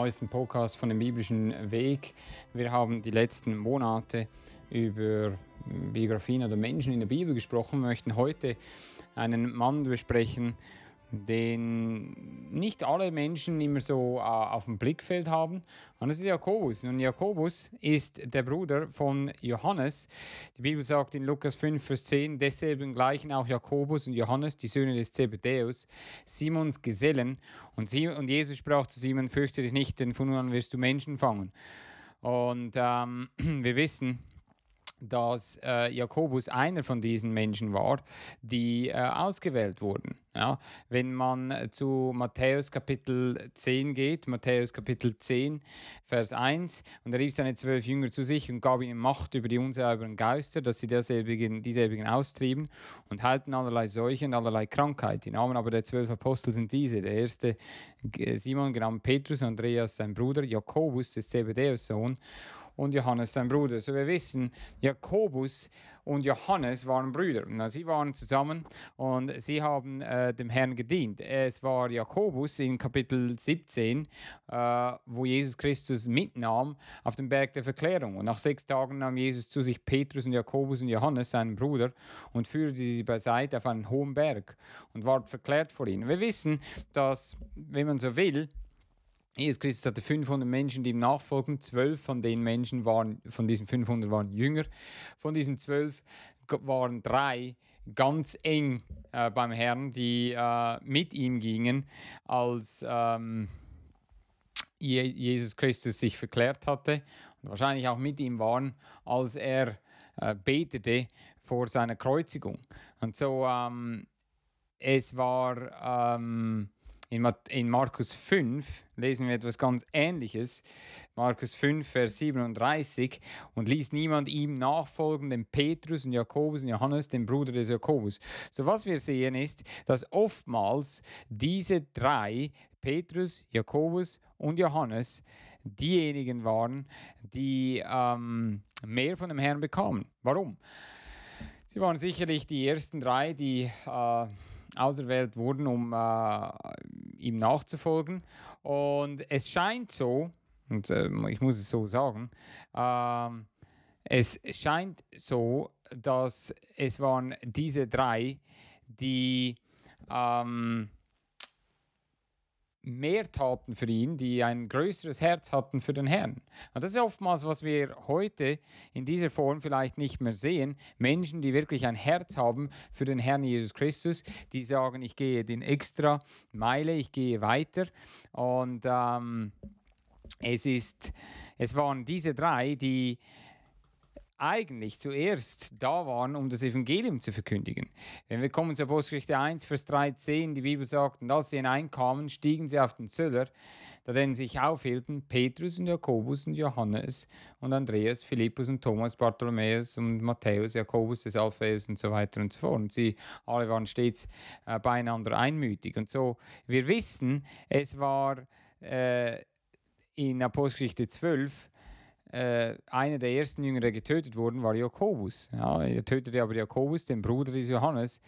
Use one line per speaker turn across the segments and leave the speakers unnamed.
Neuesten Podcast von dem biblischen Weg. Wir haben die letzten Monate über Biografien oder Menschen in der Bibel gesprochen. Wir möchten heute einen Mann besprechen, den nicht alle Menschen immer so äh, auf dem Blickfeld haben. Und das ist Jakobus. Und Jakobus ist der Bruder von Johannes. Die Bibel sagt in Lukas 5, Vers 10, desselben gleichen auch Jakobus und Johannes, die Söhne des Zebedäus, Simons Gesellen. Und, Sie, und Jesus sprach zu Simon, fürchte dich nicht, denn von nun an wirst du Menschen fangen. Und ähm, wir wissen, dass äh, Jakobus einer von diesen Menschen war, die äh, ausgewählt wurden. Ja? Wenn man zu Matthäus Kapitel 10 geht, Matthäus Kapitel 10, Vers 1, und er rief seine zwölf Jünger zu sich und gab ihnen Macht über die unsauberen Geister, dass sie derselbigen, dieselbigen austrieben und halten allerlei Seuche und allerlei Krankheit. Die Namen aber der zwölf Apostel sind diese. Der erste Simon, genannt Petrus, Andreas sein Bruder, Jakobus, des Zebedäus Sohn, und Johannes sein Bruder. So wir wissen, Jakobus und Johannes waren Brüder. Na, sie waren zusammen und sie haben äh, dem Herrn gedient. Es war Jakobus in Kapitel 17, äh, wo Jesus Christus mitnahm auf den Berg der Verklärung. Und nach sechs Tagen nahm Jesus zu sich Petrus und Jakobus und Johannes, seinen Bruder, und führte sie beiseite auf einen hohen Berg und ward verklärt vor ihnen. Wir wissen, dass, wenn man so will, Jesus Christus hatte 500 Menschen, die ihm nachfolgen. Zwölf von den Menschen waren, von diesen 500 waren Jünger. Von diesen zwölf waren drei ganz eng äh, beim Herrn, die äh, mit ihm gingen, als ähm, Jesus Christus sich verklärt hatte und wahrscheinlich auch mit ihm waren, als er äh, betete vor seiner Kreuzigung. Und so, ähm, es war ähm, in, in Markus 5 lesen wir etwas ganz Ähnliches. Markus 5, Vers 37. Und ließ niemand ihm nachfolgen, dem Petrus und Jakobus und Johannes, dem Bruder des Jakobus. So was wir sehen ist, dass oftmals diese drei, Petrus, Jakobus und Johannes, diejenigen waren, die ähm, mehr von dem Herrn bekamen. Warum? Sie waren sicherlich die ersten drei, die äh, auserwählt wurden, um äh, ihm nachzufolgen. Und es scheint so, und äh, ich muss es so sagen, äh, es scheint so, dass es waren diese drei, die ähm, mehr taten für ihn, die ein größeres Herz hatten für den Herrn. Und das ist oftmals, was wir heute in dieser Form vielleicht nicht mehr sehen. Menschen, die wirklich ein Herz haben für den Herrn Jesus Christus, die sagen, ich gehe den extra Meile, ich gehe weiter. Und ähm, es ist, es waren diese drei, die eigentlich zuerst da waren, um das Evangelium zu verkündigen. Wenn wir kommen zu Apostelgeschichte 1, Vers 13, die Bibel sagt, und als sie hineinkamen, stiegen sie auf den Zöller, da denn sich aufhielten Petrus und Jakobus und Johannes und Andreas, Philippus und Thomas, Bartholomäus und Matthäus, Jakobus des Alphaeus und so weiter und so fort. Und sie alle waren stets äh, beieinander einmütig. Und so, wir wissen, es war äh, in Apostelgeschichte 12, äh, einer der ersten Jünger, der getötet wurden, war Jakobus. Ja, er tötete aber Jakobus, den Bruder des Johannes,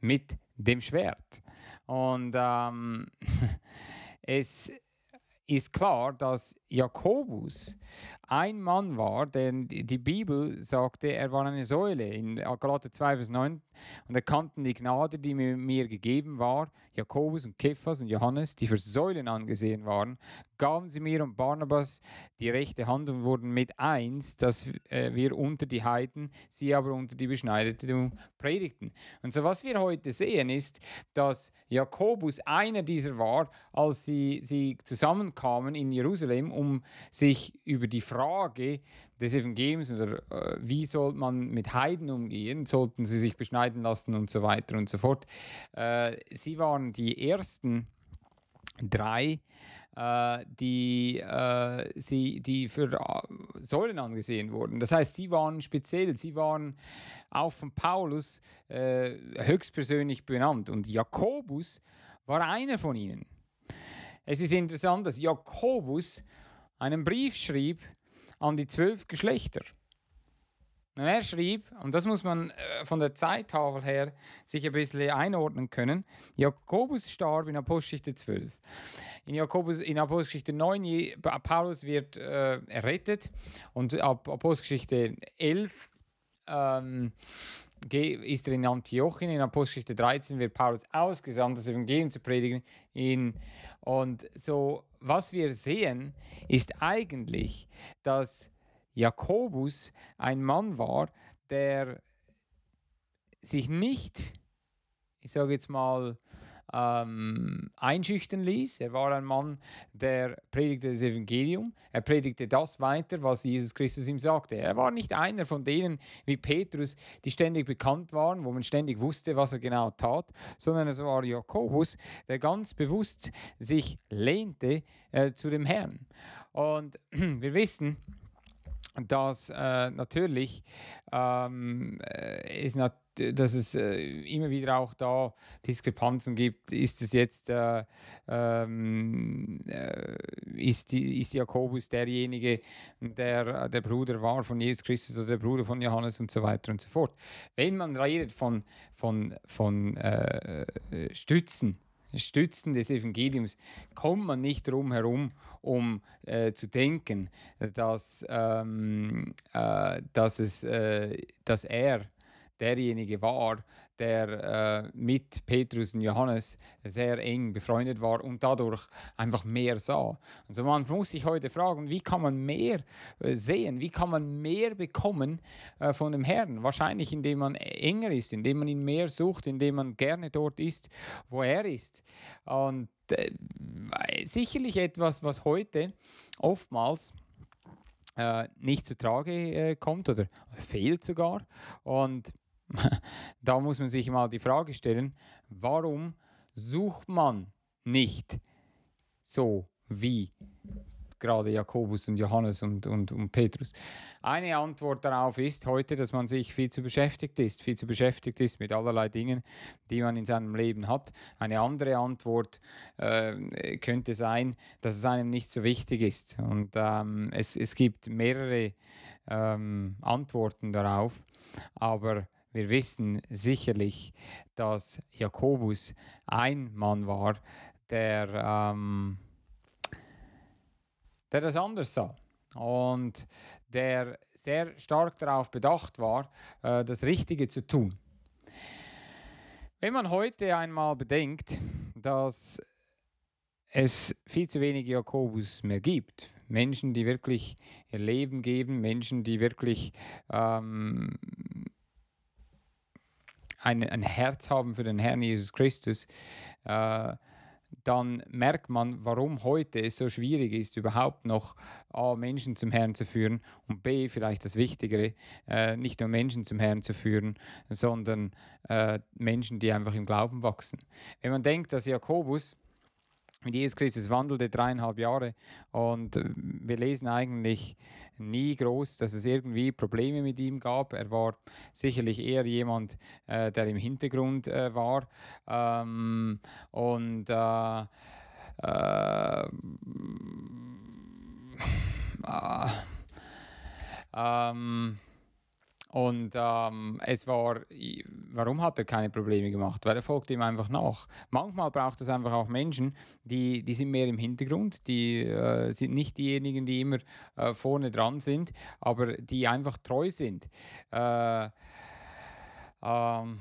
mit dem Schwert. Und ähm, es ist klar, dass Jakobus ein Mann war, denn die Bibel sagte, er war eine Säule. In Galater 2, Vers 9 und erkannten die Gnade, die mir, gegeben war, Jakobus und Kephas und Johannes, die für Säulen angesehen waren, gaben sie mir und Barnabas die rechte Hand und wurden mit eins, dass äh, wir unter die Heiden, sie aber unter die Beschneideten predigten. Und so was wir heute sehen ist, dass Jakobus einer dieser war, als sie, sie zusammenkamen in Jerusalem, um sich über die Frage des Evangeliums oder äh, wie soll man mit Heiden umgehen, sollten sie sich beschneiden lassen und so weiter und so fort. Äh, sie waren die ersten drei, äh, die, äh, sie, die für äh, Säulen angesehen wurden. Das heißt, sie waren speziell, sie waren auch von Paulus äh, höchstpersönlich benannt. Und Jakobus war einer von ihnen. Es ist interessant, dass Jakobus einen Brief schrieb an die zwölf Geschlechter. Und er schrieb, und das muss man äh, von der Zeittafel her sich ein bisschen einordnen können, Jakobus starb in Apostelgeschichte 12. In, Jakobus, in Apostelgeschichte 9, Paulus wird äh, errettet und ab Apostelgeschichte 11 ähm, ist er in Antiochien. In Apostelgeschichte 13 wird Paulus ausgesandt, das Evangelium zu predigen. In, und so, was wir sehen, ist eigentlich, dass Jakobus ein Mann war, der sich nicht, ich sage jetzt mal, ähm, einschüchtern ließ. Er war ein Mann, der predigte das Evangelium. Er predigte das weiter, was Jesus Christus ihm sagte. Er war nicht einer von denen wie Petrus, die ständig bekannt waren, wo man ständig wusste, was er genau tat, sondern es war Jakobus, der ganz bewusst sich lehnte äh, zu dem Herrn. Und wir wissen, dass äh, natürlich ähm, äh, es nat dass es äh, immer wieder auch da Diskrepanzen gibt. Ist es jetzt, äh, ähm, äh, ist, ist Jakobus derjenige, der der Bruder war von Jesus Christus oder der Bruder von Johannes und so weiter und so fort. Wenn man redet von, von, von äh, Stützen, Stützen des Evangeliums kommt man nicht drum herum, um äh, zu denken, dass, ähm, äh, dass, es, äh, dass er derjenige war, der äh, mit Petrus und Johannes sehr eng befreundet war und dadurch einfach mehr sah. Also man muss sich heute fragen, wie kann man mehr äh, sehen, wie kann man mehr bekommen äh, von dem Herrn? Wahrscheinlich indem man enger ist, indem man ihn mehr sucht, indem man gerne dort ist, wo er ist. Und äh, sicherlich etwas, was heute oftmals äh, nicht zu Trage äh, kommt oder fehlt sogar. Und da muss man sich mal die Frage stellen, warum sucht man nicht so wie gerade Jakobus und Johannes und, und, und Petrus. Eine Antwort darauf ist heute, dass man sich viel zu beschäftigt ist, viel zu beschäftigt ist mit allerlei Dingen, die man in seinem Leben hat. Eine andere Antwort äh, könnte sein, dass es einem nicht so wichtig ist. Und ähm, es, es gibt mehrere ähm, Antworten darauf, aber wir wissen sicherlich, dass Jakobus ein Mann war, der, ähm, der das anders sah und der sehr stark darauf bedacht war, äh, das Richtige zu tun. Wenn man heute einmal bedenkt, dass es viel zu wenige Jakobus mehr gibt, Menschen, die wirklich ihr Leben geben, Menschen, die wirklich ähm, ein, ein Herz haben für den Herrn Jesus Christus, äh, dann merkt man, warum heute es so schwierig ist, überhaupt noch A, Menschen zum Herrn zu führen und B, vielleicht das Wichtigere, äh, nicht nur Menschen zum Herrn zu führen, sondern äh, Menschen, die einfach im Glauben wachsen. Wenn man denkt, dass Jakobus mit Jesus Christus wandelte dreieinhalb Jahre und äh, wir lesen eigentlich nie groß, dass es irgendwie Probleme mit ihm gab. Er war sicherlich eher jemand, äh, der im Hintergrund äh, war ähm, und äh, äh, äh ähm, und ähm, es war, warum hat er keine Probleme gemacht? Weil er folgt ihm einfach nach. Manchmal braucht es einfach auch Menschen, die, die sind mehr im Hintergrund, die äh, sind nicht diejenigen, die immer äh, vorne dran sind, aber die einfach treu sind. Äh, ähm,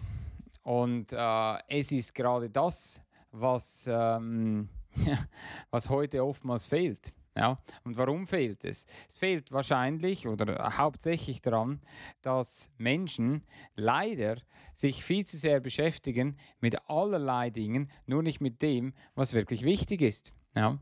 und äh, es ist gerade das, was, ähm, was heute oftmals fehlt. Ja, und warum fehlt es? Es fehlt wahrscheinlich oder hauptsächlich daran, dass Menschen leider sich viel zu sehr beschäftigen mit allerlei Dingen, nur nicht mit dem, was wirklich wichtig ist. Ja.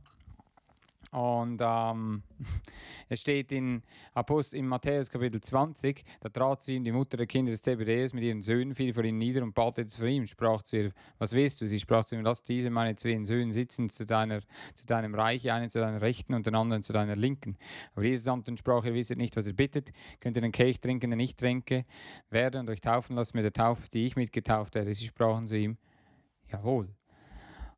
Und ähm, es steht in, Apostel, in Matthäus Kapitel 20, da trat zu ihm die Mutter der Kinder des Zebedeus mit ihren Söhnen, fiel vor ihm nieder und bat jetzt vor ihm, sprach zu ihr, was willst du? Sie sprach zu ihm, lass diese meine zwei Söhne sitzen zu, deiner, zu deinem Reich, einen zu deiner Rechten und den anderen zu deiner Linken. Aber Jesus antwortete und sprach, ihr wisset nicht, was ihr bittet, könnt ihr den Kelch trinken, den ich trinke, werde und euch taufen lassen mit der Taufe, die ich mitgetauft werde. Sie sprachen zu ihm, jawohl.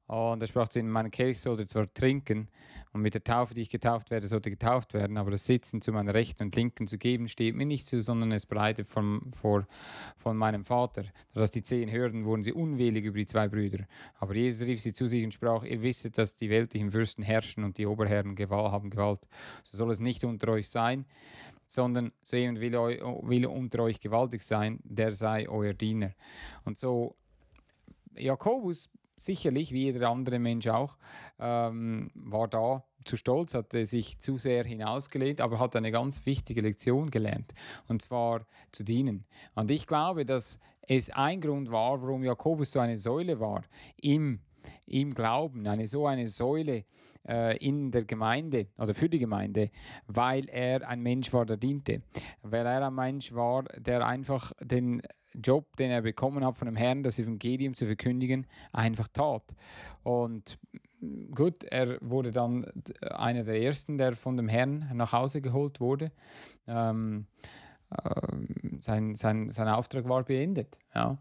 Und er sprach zu ihnen, meinen Kelch sollt ihr zwar trinken, und mit der Taufe, die ich getauft werde, sollte getauft werden, aber das Sitzen zu meiner Rechten und Linken zu geben, steht mir nicht zu, sondern es bereitet von, vor, von meinem Vater. Dass die zehn hörten, wurden sie unwillig über die zwei Brüder. Aber Jesus rief sie zu sich und sprach, ihr wisset, dass die weltlichen Fürsten herrschen und die Oberherren Gewalt haben Gewalt. So soll es nicht unter euch sein, sondern so jemand will, will unter euch gewaltig sein, der sei euer Diener. Und so Jakobus sicherlich, wie jeder andere Mensch auch, ähm, war da zu stolz, hatte sich zu sehr hinausgelehnt, aber hat eine ganz wichtige Lektion gelernt, und zwar zu dienen. Und ich glaube, dass es ein Grund war, warum Jakobus so eine Säule war im, im Glauben, eine so eine Säule äh, in der Gemeinde oder für die Gemeinde, weil er ein Mensch war, der diente, weil er ein Mensch war, der einfach den Job, den er bekommen hat von dem Herrn, das Evangelium zu verkündigen, einfach tat. Und gut, er wurde dann einer der ersten, der von dem Herrn nach Hause geholt wurde. Ähm, äh, sein, sein, sein Auftrag war beendet. Ja.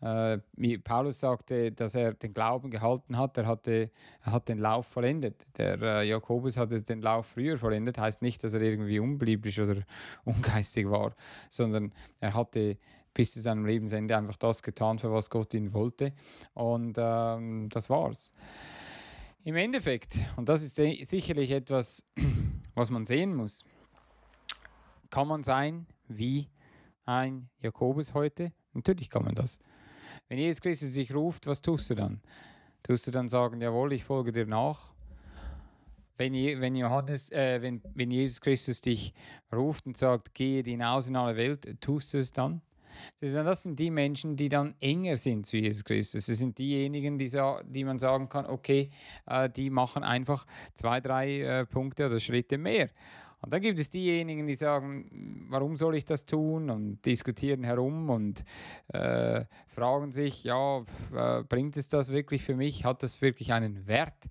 Äh, wie Paulus sagte, dass er den Glauben gehalten hat, er, hatte, er hat den Lauf vollendet. Der äh, Jakobus hatte den Lauf früher vollendet, heißt nicht, dass er irgendwie unbeliebisch oder ungeistig war, sondern er hatte bis zu seinem Lebensende einfach das getan, für was Gott ihn wollte. Und ähm, das war's. Im Endeffekt, und das ist sicherlich etwas, was man sehen muss, kann man sein wie ein Jakobus heute? Natürlich kann man das. Wenn Jesus Christus dich ruft, was tust du dann? Tust du dann sagen, jawohl, ich folge dir nach? Wenn, wenn, Johannes, äh, wenn, wenn Jesus Christus dich ruft und sagt, gehe hinaus in alle Welt, tust du es dann? Das sind die Menschen, die dann enger sind zu Jesus Christus. Das sind diejenigen, die, die man sagen kann, okay, äh, die machen einfach zwei, drei äh, Punkte oder Schritte mehr. Und dann gibt es diejenigen, die sagen, warum soll ich das tun und diskutieren herum und äh, fragen sich, ja, äh, bringt es das wirklich für mich? Hat das wirklich einen Wert?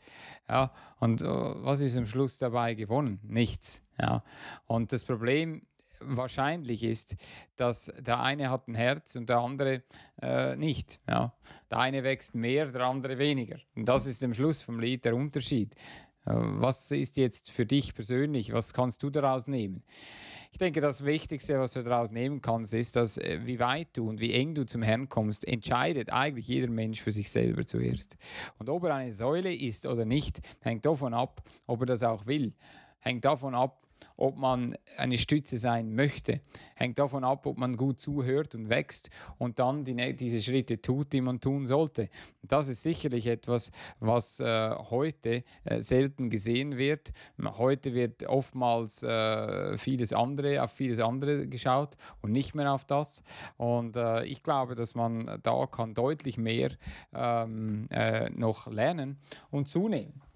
Ja, und äh, was ist am Schluss dabei gewonnen? Nichts. Ja. Und das Problem wahrscheinlich ist, dass der eine hat ein Herz und der andere äh, nicht. Ja. Der eine wächst mehr, der andere weniger. Und das ist am Schluss vom Lied der Unterschied. Äh, was ist jetzt für dich persönlich? Was kannst du daraus nehmen? Ich denke, das Wichtigste, was du daraus nehmen kannst, ist, dass äh, wie weit du und wie eng du zum Herrn kommst, entscheidet eigentlich jeder Mensch für sich selber zuerst. Und ob er eine Säule ist oder nicht, hängt davon ab, ob er das auch will. Hängt davon ab, ob man eine Stütze sein möchte. Hängt davon ab, ob man gut zuhört und wächst und dann die, diese Schritte tut, die man tun sollte. das ist sicherlich etwas, was äh, heute äh, selten gesehen wird. Heute wird oftmals äh, vieles andere, auf vieles andere geschaut und nicht mehr auf das. Und äh, ich glaube, dass man da kann deutlich mehr ähm, äh, noch lernen und zunehmen.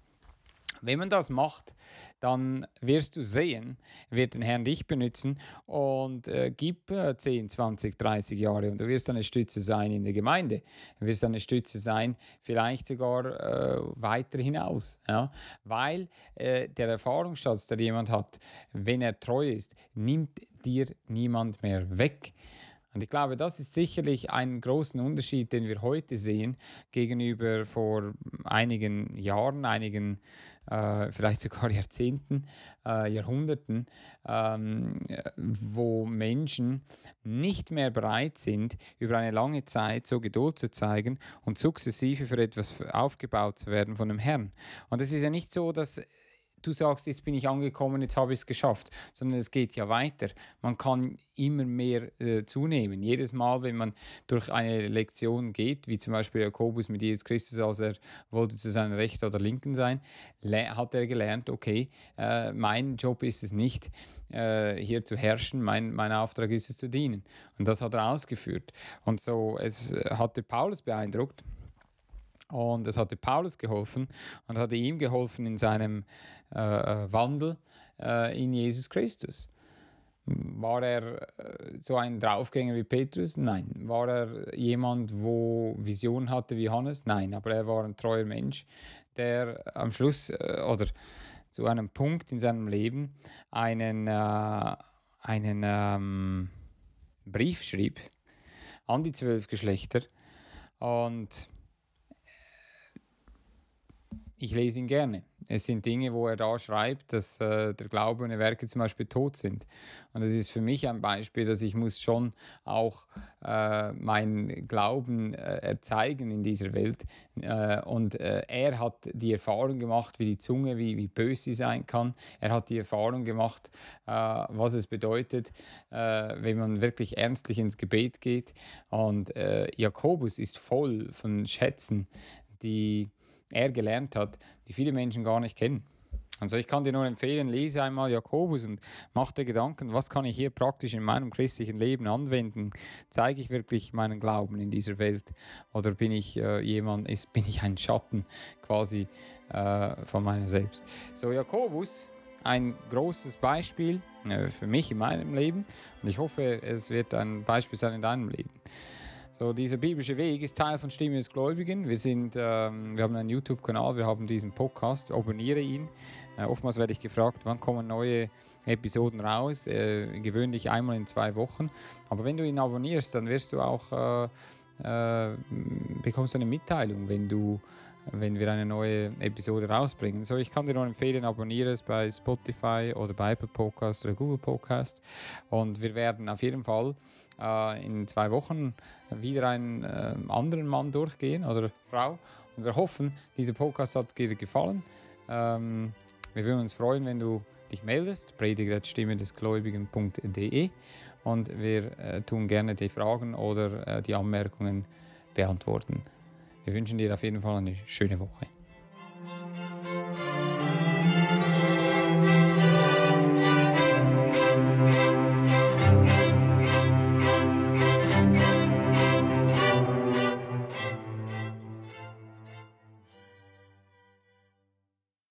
Wenn man das macht, dann wirst du sehen, wird den Herrn dich benutzen und äh, gib äh, 10, 20, 30 Jahre und du wirst eine Stütze sein in der Gemeinde. Du wirst eine Stütze sein, vielleicht sogar äh, weiter hinaus. Ja? Weil äh, der Erfahrungsschatz, der jemand hat, wenn er treu ist, nimmt dir niemand mehr weg. Und ich glaube, das ist sicherlich ein großen Unterschied, den wir heute sehen gegenüber vor einigen Jahren, einigen äh, vielleicht sogar Jahrzehnten, äh, Jahrhunderten, ähm, wo Menschen nicht mehr bereit sind, über eine lange Zeit so Geduld zu zeigen und sukzessive für etwas aufgebaut zu werden von dem Herrn. Und es ist ja nicht so, dass du sagst, jetzt bin ich angekommen, jetzt habe ich es geschafft, sondern es geht ja weiter. Man kann immer mehr äh, zunehmen. Jedes Mal, wenn man durch eine Lektion geht, wie zum Beispiel Jakobus mit Jesus Christus, als er wollte zu seiner Rechten oder Linken sein, hat er gelernt, okay, äh, mein Job ist es nicht, äh, hier zu herrschen, mein, mein Auftrag ist es zu dienen. Und das hat er ausgeführt. Und so, es hatte Paulus beeindruckt, Und es hatte Paulus geholfen und hatte ihm geholfen in seinem äh, äh Wandel äh, in Jesus Christus. War er äh, so ein Draufgänger wie Petrus? Nein. War er jemand, wo Vision hatte wie Hannes? Nein. Aber er war ein treuer Mensch, der am Schluss äh, oder zu einem Punkt in seinem Leben einen, äh, einen ähm, Brief schrieb an die zwölf Geschlechter. Und ich lese ihn gerne. Es sind Dinge, wo er da schreibt, dass äh, der Glaube und die Werke zum Beispiel tot sind. Und das ist für mich ein Beispiel, dass ich muss schon auch äh, meinen Glauben äh, erzeigen in dieser Welt. Äh, und äh, er hat die Erfahrung gemacht, wie die Zunge, wie, wie böse sie sein kann. Er hat die Erfahrung gemacht, äh, was es bedeutet, wenn man wirklich ernstlich ins Gebet geht. Und Jakobus ist voll von Schätzen, die er gelernt hat, die viele Menschen gar nicht kennen. Also ich kann dir nur empfehlen, lese einmal Jakobus und mach dir Gedanken, was kann ich hier praktisch in meinem christlichen Leben anwenden? Zeige ich wirklich meinen Glauben in dieser Welt? Oder bin ich äh, jemand, ist, bin ich ein Schatten quasi äh, von meiner selbst? So, Jakobus, ein großes Beispiel äh, für mich in meinem Leben und ich hoffe, es wird ein Beispiel sein in deinem Leben. So, dieser biblische Weg ist Teil von Stimme des Gläubigen. Wir, sind, ähm, wir haben einen YouTube-Kanal, wir haben diesen Podcast, abonniere ihn. Äh, oftmals werde ich gefragt, wann kommen neue Episoden raus, äh, gewöhnlich einmal in zwei Wochen. Aber wenn du ihn abonnierst, dann wirst du auch, äh, äh bekommst eine Mitteilung, wenn du wenn wir eine neue Episode rausbringen. So, ich kann dir nur empfehlen, abonniere es bei Spotify oder bei Apple Podcast oder Google Podcast. Und wir werden auf jeden Fall äh, in zwei Wochen wieder einen äh, anderen Mann durchgehen oder Frau. Und wir hoffen, dieser Podcast hat dir gefallen. Ähm, wir würden uns freuen, wenn du dich meldest, predigt.stimme des Gläubigen.de und wir äh, tun gerne die Fragen oder äh, die Anmerkungen beantworten. Wir wünschen dir auf jeden Fall eine schöne Woche.